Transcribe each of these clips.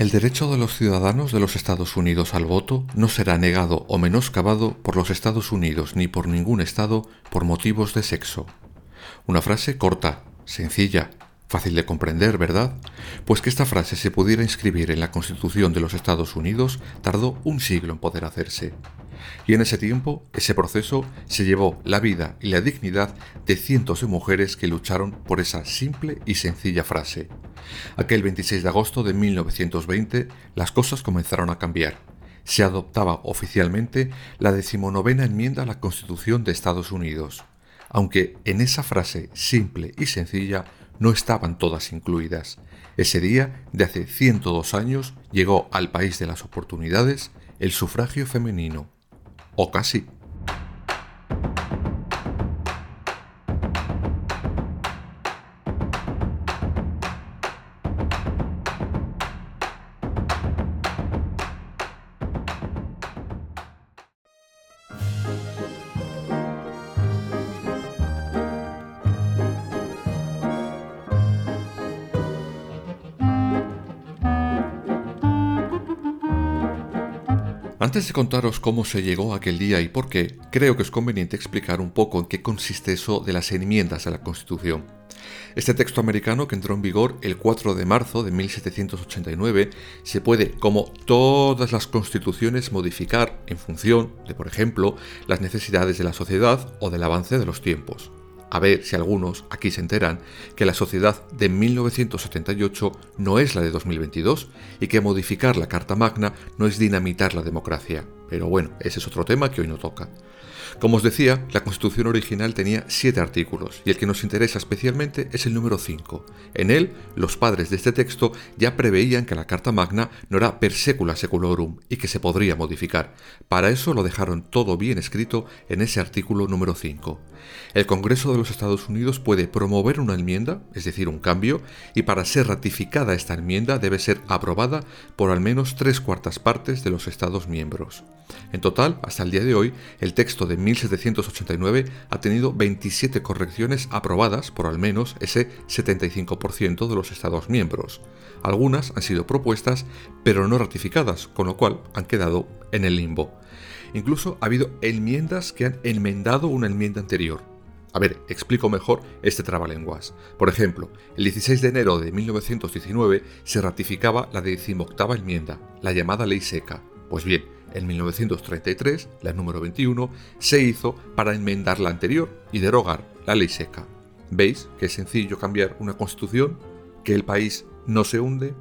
El derecho de los ciudadanos de los Estados Unidos al voto no será negado o menoscabado por los Estados Unidos ni por ningún Estado por motivos de sexo. Una frase corta, sencilla, fácil de comprender, ¿verdad? Pues que esta frase se pudiera inscribir en la Constitución de los Estados Unidos tardó un siglo en poder hacerse. Y en ese tiempo, ese proceso se llevó la vida y la dignidad de cientos de mujeres que lucharon por esa simple y sencilla frase. Aquel 26 de agosto de 1920, las cosas comenzaron a cambiar. Se adoptaba oficialmente la decimonovena enmienda a la Constitución de Estados Unidos, aunque en esa frase simple y sencilla no estaban todas incluidas. Ese día, de hace 102 años, llegó al país de las oportunidades el sufragio femenino o casi. Antes de contaros cómo se llegó aquel día y por qué, creo que es conveniente explicar un poco en qué consiste eso de las enmiendas a la Constitución. Este texto americano, que entró en vigor el 4 de marzo de 1789, se puede, como todas las constituciones, modificar en función de, por ejemplo, las necesidades de la sociedad o del avance de los tiempos a ver si algunos aquí se enteran que la sociedad de 1978 no es la de 2022 y que modificar la Carta Magna no es dinamitar la democracia. Pero bueno, ese es otro tema que hoy no toca. Como os decía, la Constitución original tenía siete artículos y el que nos interesa especialmente es el número 5. En él, los padres de este texto ya preveían que la Carta Magna no era per secula seculorum y que se podría modificar. Para eso lo dejaron todo bien escrito en ese artículo número 5. El Congreso de los Estados Unidos puede promover una enmienda, es decir, un cambio, y para ser ratificada esta enmienda debe ser aprobada por al menos tres cuartas partes de los Estados miembros. En total, hasta el día de hoy, el texto de 1789 ha tenido 27 correcciones aprobadas por al menos ese 75% de los Estados miembros. Algunas han sido propuestas, pero no ratificadas, con lo cual han quedado en el limbo. Incluso ha habido enmiendas que han enmendado una enmienda anterior. A ver, explico mejor este trabalenguas. Por ejemplo, el 16 de enero de 1919 se ratificaba la decimoctava enmienda, la llamada Ley Seca. Pues bien, en 1933, la número 21, se hizo para enmendar la anterior y derogar la ley seca. ¿Veis que es sencillo cambiar una constitución? ¿Que el país no se hunde?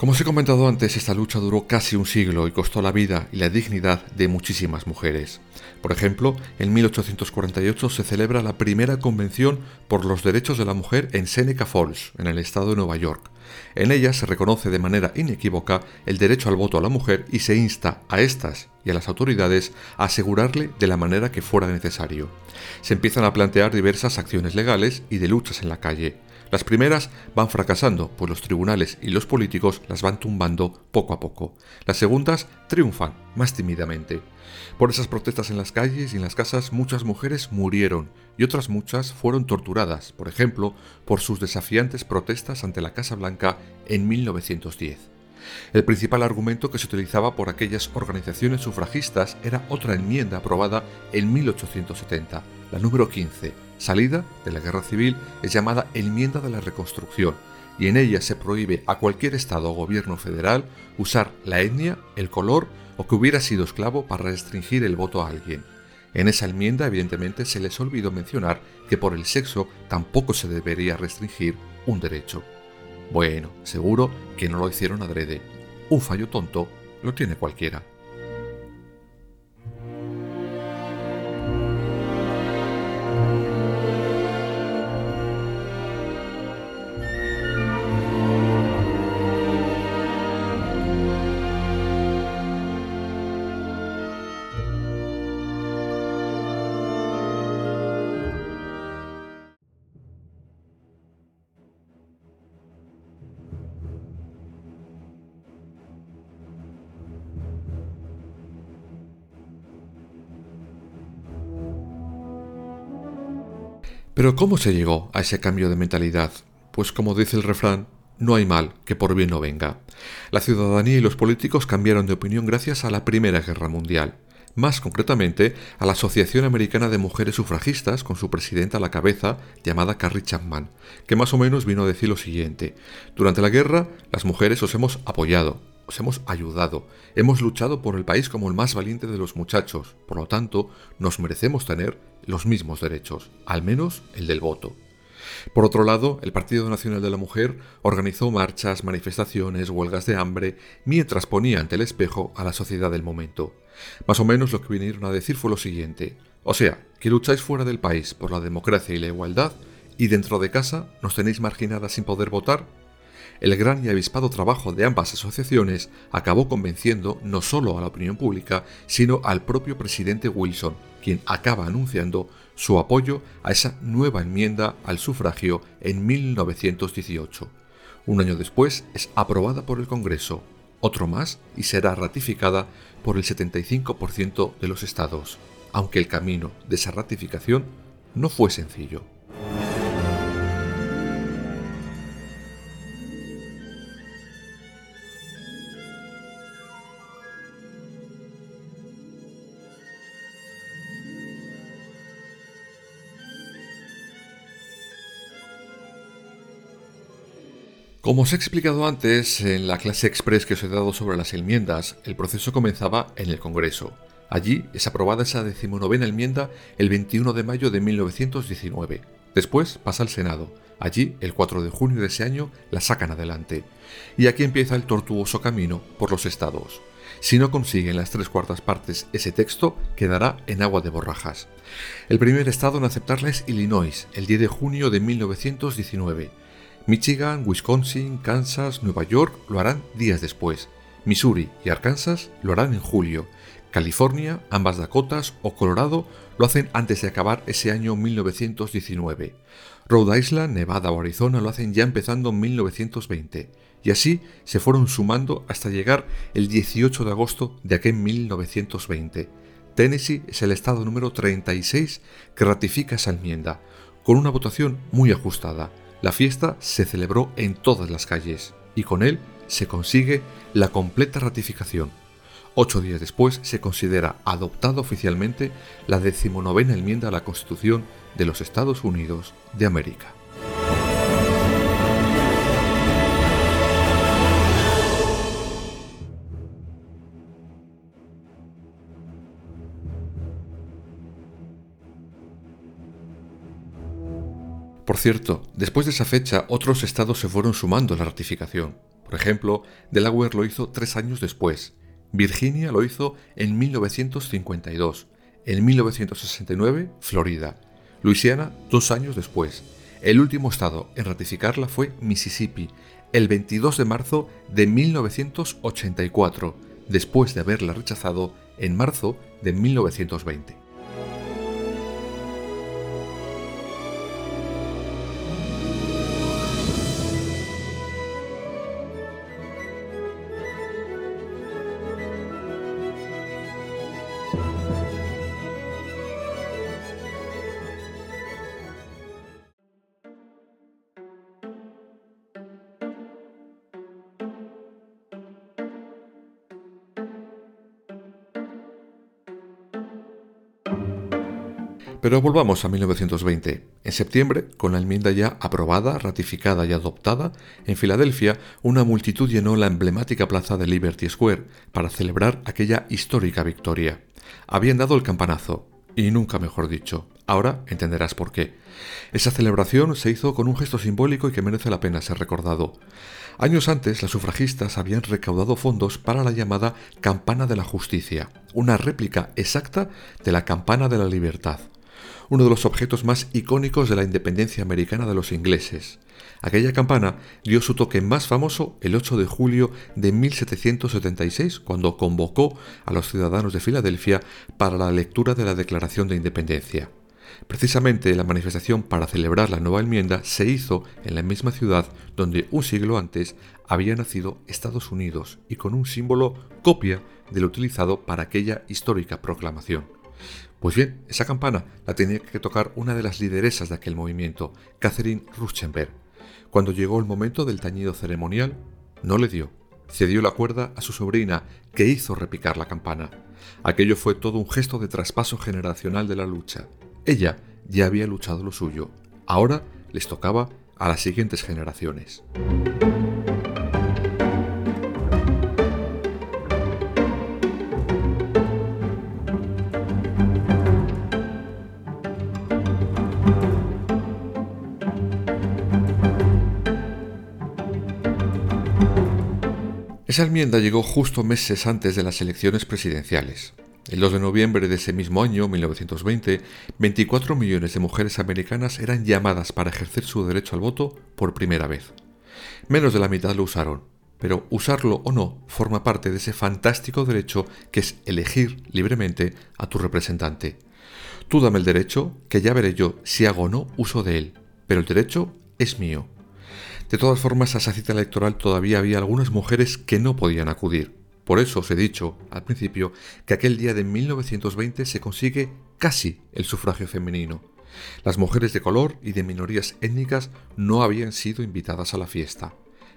Como os he comentado antes, esta lucha duró casi un siglo y costó la vida y la dignidad de muchísimas mujeres. Por ejemplo, en 1848 se celebra la primera convención por los derechos de la mujer en Seneca Falls, en el estado de Nueva York. En ella se reconoce de manera inequívoca el derecho al voto a la mujer y se insta a estas y a las autoridades a asegurarle de la manera que fuera necesario. Se empiezan a plantear diversas acciones legales y de luchas en la calle. Las primeras van fracasando, pues los tribunales y los políticos las van tumbando poco a poco. Las segundas triunfan, más tímidamente. Por esas protestas en las calles y en las casas muchas mujeres murieron y otras muchas fueron torturadas, por ejemplo, por sus desafiantes protestas ante la Casa Blanca en 1910. El principal argumento que se utilizaba por aquellas organizaciones sufragistas era otra enmienda aprobada en 1870, la número 15, salida de la guerra civil, es llamada enmienda de la reconstrucción, y en ella se prohíbe a cualquier Estado o gobierno federal usar la etnia, el color o que hubiera sido esclavo para restringir el voto a alguien. En esa enmienda, evidentemente, se les olvidó mencionar que por el sexo tampoco se debería restringir un derecho. Bueno, seguro que no lo hicieron adrede. Un fallo tonto lo tiene cualquiera. Pero ¿cómo se llegó a ese cambio de mentalidad? Pues como dice el refrán, no hay mal que por bien no venga. La ciudadanía y los políticos cambiaron de opinión gracias a la Primera Guerra Mundial, más concretamente a la Asociación Americana de Mujeres Sufragistas con su presidenta a la cabeza llamada Carrie Chapman, que más o menos vino a decir lo siguiente, durante la guerra las mujeres os hemos apoyado, os hemos ayudado, hemos luchado por el país como el más valiente de los muchachos, por lo tanto, nos merecemos tener los mismos derechos, al menos el del voto. Por otro lado, el Partido Nacional de la Mujer organizó marchas, manifestaciones, huelgas de hambre, mientras ponía ante el espejo a la sociedad del momento. Más o menos lo que vinieron a decir fue lo siguiente, o sea, que lucháis fuera del país por la democracia y la igualdad, y dentro de casa nos tenéis marginadas sin poder votar, el gran y avispado trabajo de ambas asociaciones acabó convenciendo no solo a la opinión pública, sino al propio presidente Wilson, quien acaba anunciando su apoyo a esa nueva enmienda al sufragio en 1918. Un año después es aprobada por el Congreso, otro más y será ratificada por el 75% de los estados, aunque el camino de esa ratificación no fue sencillo. Como os he explicado antes en la clase express que os he dado sobre las enmiendas, el proceso comenzaba en el Congreso. Allí es aprobada esa decimonovena enmienda el 21 de mayo de 1919. Después pasa al Senado. Allí, el 4 de junio de ese año, la sacan adelante. Y aquí empieza el tortuoso camino por los estados. Si no consiguen las tres cuartas partes ese texto, quedará en agua de borrajas. El primer estado en aceptarla es Illinois, el 10 de junio de 1919. Michigan, Wisconsin, Kansas, Nueva York lo harán días después. Missouri y Arkansas lo harán en julio. California, ambas Dakotas o Colorado lo hacen antes de acabar ese año 1919. Rhode Island, Nevada o Arizona lo hacen ya empezando en 1920. Y así se fueron sumando hasta llegar el 18 de agosto de aquel 1920. Tennessee es el estado número 36 que ratifica esa enmienda, con una votación muy ajustada. La fiesta se celebró en todas las calles y con él se consigue la completa ratificación. Ocho días después se considera adoptada oficialmente la decimonovena enmienda a la Constitución de los Estados Unidos de América. Por cierto, después de esa fecha otros estados se fueron sumando a la ratificación. Por ejemplo, Delaware lo hizo tres años después, Virginia lo hizo en 1952, en 1969 Florida, Luisiana dos años después. El último estado en ratificarla fue Mississippi, el 22 de marzo de 1984, después de haberla rechazado en marzo de 1920. Pero volvamos a 1920. En septiembre, con la enmienda ya aprobada, ratificada y adoptada, en Filadelfia, una multitud llenó la emblemática plaza de Liberty Square para celebrar aquella histórica victoria. Habían dado el campanazo, y nunca mejor dicho. Ahora entenderás por qué. Esa celebración se hizo con un gesto simbólico y que merece la pena ser recordado. Años antes, las sufragistas habían recaudado fondos para la llamada Campana de la Justicia, una réplica exacta de la Campana de la Libertad uno de los objetos más icónicos de la independencia americana de los ingleses. Aquella campana dio su toque más famoso el 8 de julio de 1776, cuando convocó a los ciudadanos de Filadelfia para la lectura de la Declaración de Independencia. Precisamente la manifestación para celebrar la nueva enmienda se hizo en la misma ciudad donde un siglo antes había nacido Estados Unidos y con un símbolo copia del utilizado para aquella histórica proclamación. Pues bien, esa campana la tenía que tocar una de las lideresas de aquel movimiento, Catherine Ruchenberg. Cuando llegó el momento del tañido ceremonial, no le dio. Cedió la cuerda a su sobrina, que hizo repicar la campana. Aquello fue todo un gesto de traspaso generacional de la lucha. Ella ya había luchado lo suyo. Ahora les tocaba a las siguientes generaciones. Esa enmienda llegó justo meses antes de las elecciones presidenciales. El 2 de noviembre de ese mismo año, 1920, 24 millones de mujeres americanas eran llamadas para ejercer su derecho al voto por primera vez. Menos de la mitad lo usaron, pero usarlo o no forma parte de ese fantástico derecho que es elegir libremente a tu representante. Tú dame el derecho, que ya veré yo si hago o no uso de él, pero el derecho es mío. De todas formas, a esa cita electoral todavía había algunas mujeres que no podían acudir. Por eso os he dicho al principio que aquel día de 1920 se consigue casi el sufragio femenino. Las mujeres de color y de minorías étnicas no habían sido invitadas a la fiesta.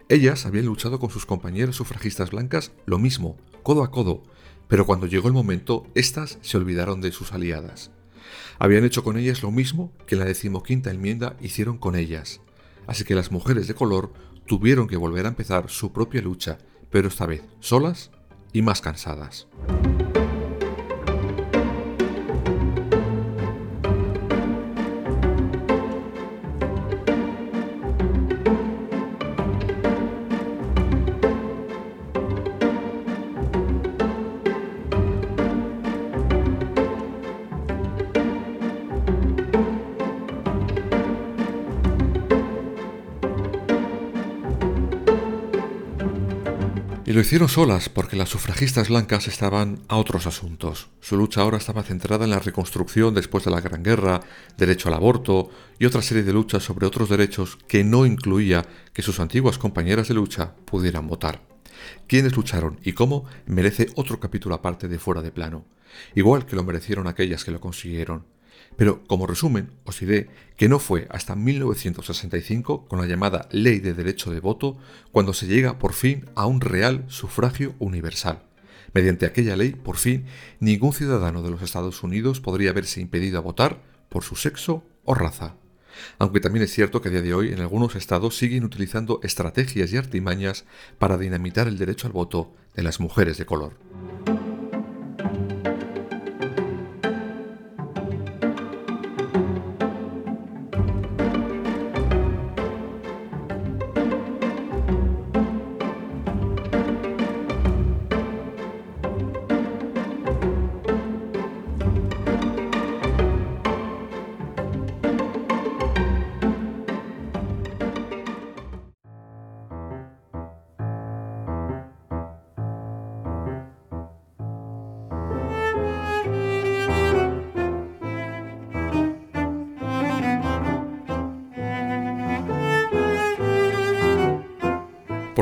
Ellas habían luchado con sus compañeras sufragistas blancas lo mismo, codo a codo, pero cuando llegó el momento, éstas se olvidaron de sus aliadas. Habían hecho con ellas lo mismo que en la decimoquinta enmienda hicieron con ellas, así que las mujeres de color tuvieron que volver a empezar su propia lucha, pero esta vez solas y más cansadas. Y lo hicieron solas porque las sufragistas blancas estaban a otros asuntos. Su lucha ahora estaba centrada en la reconstrucción después de la Gran Guerra, derecho al aborto y otra serie de luchas sobre otros derechos que no incluía que sus antiguas compañeras de lucha pudieran votar. Quiénes lucharon y cómo merece otro capítulo aparte de fuera de plano, igual que lo merecieron aquellas que lo consiguieron. Pero como resumen, os diré que no fue hasta 1965, con la llamada Ley de Derecho de Voto, cuando se llega por fin a un real sufragio universal. Mediante aquella ley, por fin, ningún ciudadano de los Estados Unidos podría verse impedido a votar por su sexo o raza. Aunque también es cierto que a día de hoy en algunos estados siguen utilizando estrategias y artimañas para dinamitar el derecho al voto de las mujeres de color.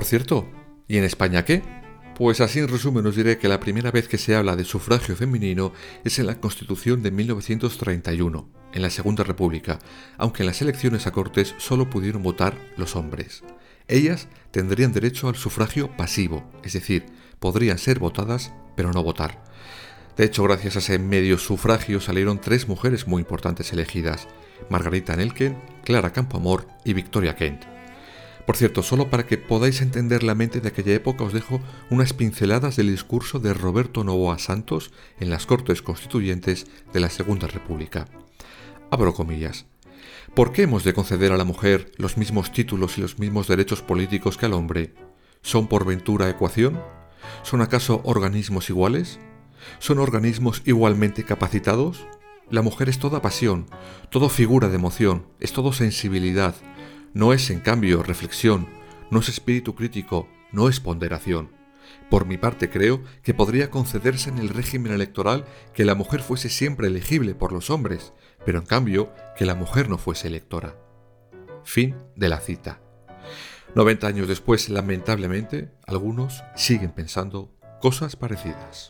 Por cierto, ¿y en España qué? Pues así en resumen os diré que la primera vez que se habla de sufragio femenino es en la Constitución de 1931, en la Segunda República, aunque en las elecciones a Cortes solo pudieron votar los hombres. Ellas tendrían derecho al sufragio pasivo, es decir, podrían ser votadas pero no votar. De hecho, gracias a ese medio sufragio salieron tres mujeres muy importantes elegidas, Margarita Nelken, Clara Campoamor y Victoria Kent. Por cierto, solo para que podáis entender la mente de aquella época os dejo unas pinceladas del discurso de Roberto Novoa Santos en las Cortes Constituyentes de la Segunda República. Abro comillas. ¿Por qué hemos de conceder a la mujer los mismos títulos y los mismos derechos políticos que al hombre? ¿Son por ventura ecuación? ¿Son acaso organismos iguales? ¿Son organismos igualmente capacitados? La mujer es toda pasión, todo figura de emoción, es todo sensibilidad, no es, en cambio, reflexión, no es espíritu crítico, no es ponderación. Por mi parte creo que podría concederse en el régimen electoral que la mujer fuese siempre elegible por los hombres, pero en cambio que la mujer no fuese electora. Fin de la cita. 90 años después, lamentablemente, algunos siguen pensando cosas parecidas.